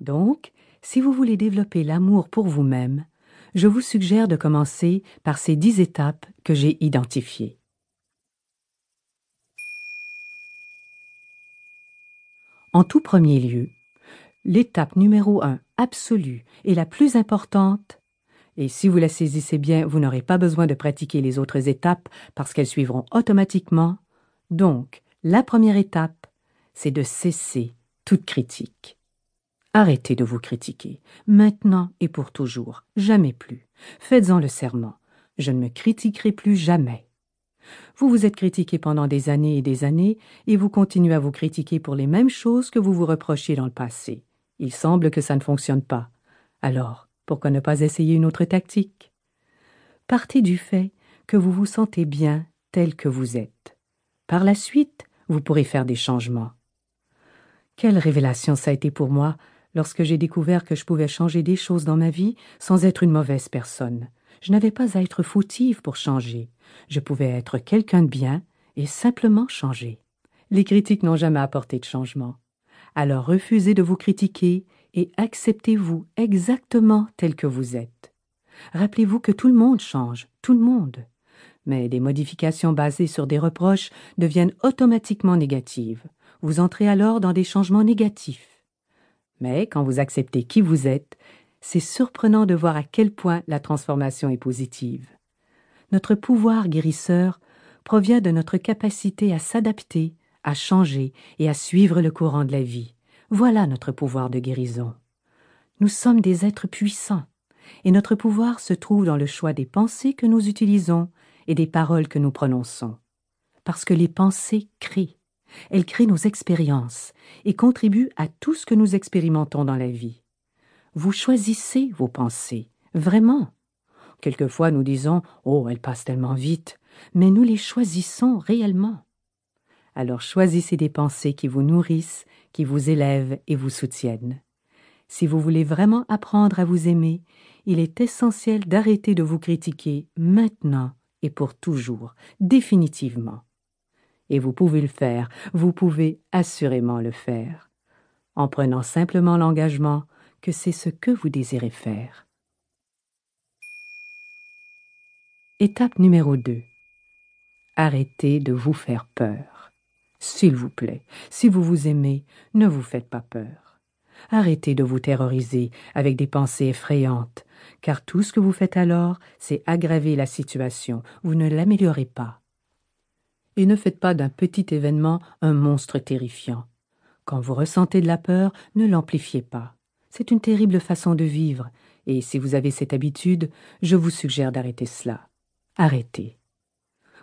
Donc, si vous voulez développer l'amour pour vous-même, je vous suggère de commencer par ces dix étapes que j'ai identifiées. En tout premier lieu, l'étape numéro un absolue et la plus importante, et si vous la saisissez bien, vous n'aurez pas besoin de pratiquer les autres étapes parce qu'elles suivront automatiquement. Donc, la première étape, c'est de cesser toute critique. Arrêtez de vous critiquer, maintenant et pour toujours, jamais plus. Faites-en le serment. Je ne me critiquerai plus jamais. Vous vous êtes critiqué pendant des années et des années, et vous continuez à vous critiquer pour les mêmes choses que vous vous reprochiez dans le passé. Il semble que ça ne fonctionne pas. Alors, pourquoi ne pas essayer une autre tactique? Partez du fait que vous vous sentez bien tel que vous êtes. Par la suite, vous pourrez faire des changements. Quelle révélation ça a été pour moi lorsque j'ai découvert que je pouvais changer des choses dans ma vie sans être une mauvaise personne. Je n'avais pas à être fautive pour changer. Je pouvais être quelqu'un de bien et simplement changer. Les critiques n'ont jamais apporté de changement. Alors refusez de vous critiquer et acceptez-vous exactement tel que vous êtes. Rappelez-vous que tout le monde change, tout le monde. Mais des modifications basées sur des reproches deviennent automatiquement négatives. Vous entrez alors dans des changements négatifs. Mais quand vous acceptez qui vous êtes, c'est surprenant de voir à quel point la transformation est positive. Notre pouvoir guérisseur provient de notre capacité à s'adapter, à changer et à suivre le courant de la vie. Voilà notre pouvoir de guérison. Nous sommes des êtres puissants, et notre pouvoir se trouve dans le choix des pensées que nous utilisons et des paroles que nous prononçons. Parce que les pensées créent. Elles créent nos expériences et contribuent à tout ce que nous expérimentons dans la vie. Vous choisissez vos pensées, vraiment. Quelquefois nous disons Oh, elles passent tellement vite, mais nous les choisissons réellement. Alors choisissez des pensées qui vous nourrissent, qui vous élèvent et vous soutiennent. Si vous voulez vraiment apprendre à vous aimer, il est essentiel d'arrêter de vous critiquer maintenant et pour toujours, définitivement. Et vous pouvez le faire, vous pouvez assurément le faire, en prenant simplement l'engagement que c'est ce que vous désirez faire. Étape numéro 2. Arrêtez de vous faire peur. S'il vous plaît, si vous vous aimez, ne vous faites pas peur. Arrêtez de vous terroriser avec des pensées effrayantes, car tout ce que vous faites alors, c'est aggraver la situation, vous ne l'améliorez pas et ne faites pas d'un petit événement un monstre terrifiant. Quand vous ressentez de la peur, ne l'amplifiez pas. C'est une terrible façon de vivre, et si vous avez cette habitude, je vous suggère d'arrêter cela. Arrêtez.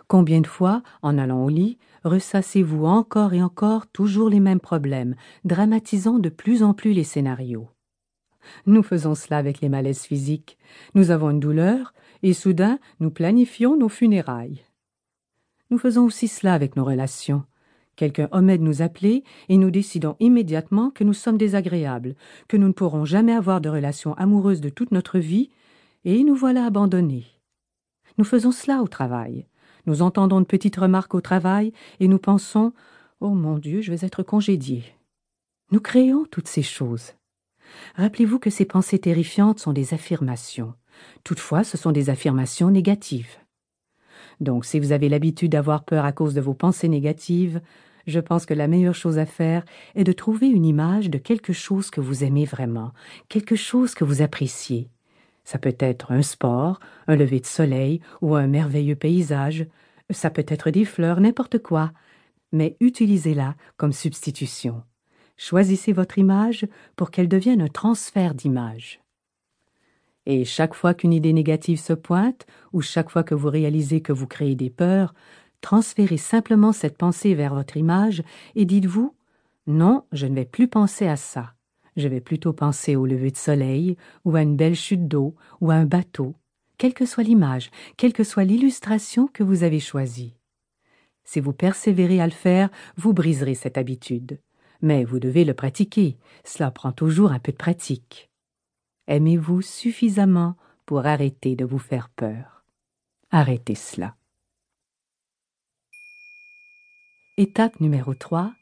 Combien de fois, en allant au lit, ressassez-vous encore et encore toujours les mêmes problèmes, dramatisant de plus en plus les scénarios Nous faisons cela avec les malaises physiques. Nous avons une douleur, et soudain nous planifions nos funérailles. Nous faisons aussi cela avec nos relations. Quelqu'un omet de nous appeler et nous décidons immédiatement que nous sommes désagréables, que nous ne pourrons jamais avoir de relations amoureuses de toute notre vie, et nous voilà abandonnés. Nous faisons cela au travail. Nous entendons de petites remarques au travail et nous pensons Oh mon Dieu, je vais être congédié. Nous créons toutes ces choses. Rappelez-vous que ces pensées terrifiantes sont des affirmations. Toutefois, ce sont des affirmations négatives. Donc si vous avez l'habitude d'avoir peur à cause de vos pensées négatives, je pense que la meilleure chose à faire est de trouver une image de quelque chose que vous aimez vraiment, quelque chose que vous appréciez. Ça peut être un sport, un lever de soleil ou un merveilleux paysage, ça peut être des fleurs, n'importe quoi, mais utilisez-la comme substitution. Choisissez votre image pour qu'elle devienne un transfert d'image. Et chaque fois qu'une idée négative se pointe, ou chaque fois que vous réalisez que vous créez des peurs, transférez simplement cette pensée vers votre image et dites-vous Non, je ne vais plus penser à ça. Je vais plutôt penser au lever de soleil, ou à une belle chute d'eau, ou à un bateau, quelle que soit l'image, quelle que soit l'illustration que vous avez choisie. Si vous persévérez à le faire, vous briserez cette habitude. Mais vous devez le pratiquer. Cela prend toujours un peu de pratique. Aimez-vous suffisamment pour arrêter de vous faire peur? Arrêtez cela. Étape numéro 3.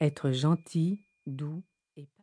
Être gentil, doux et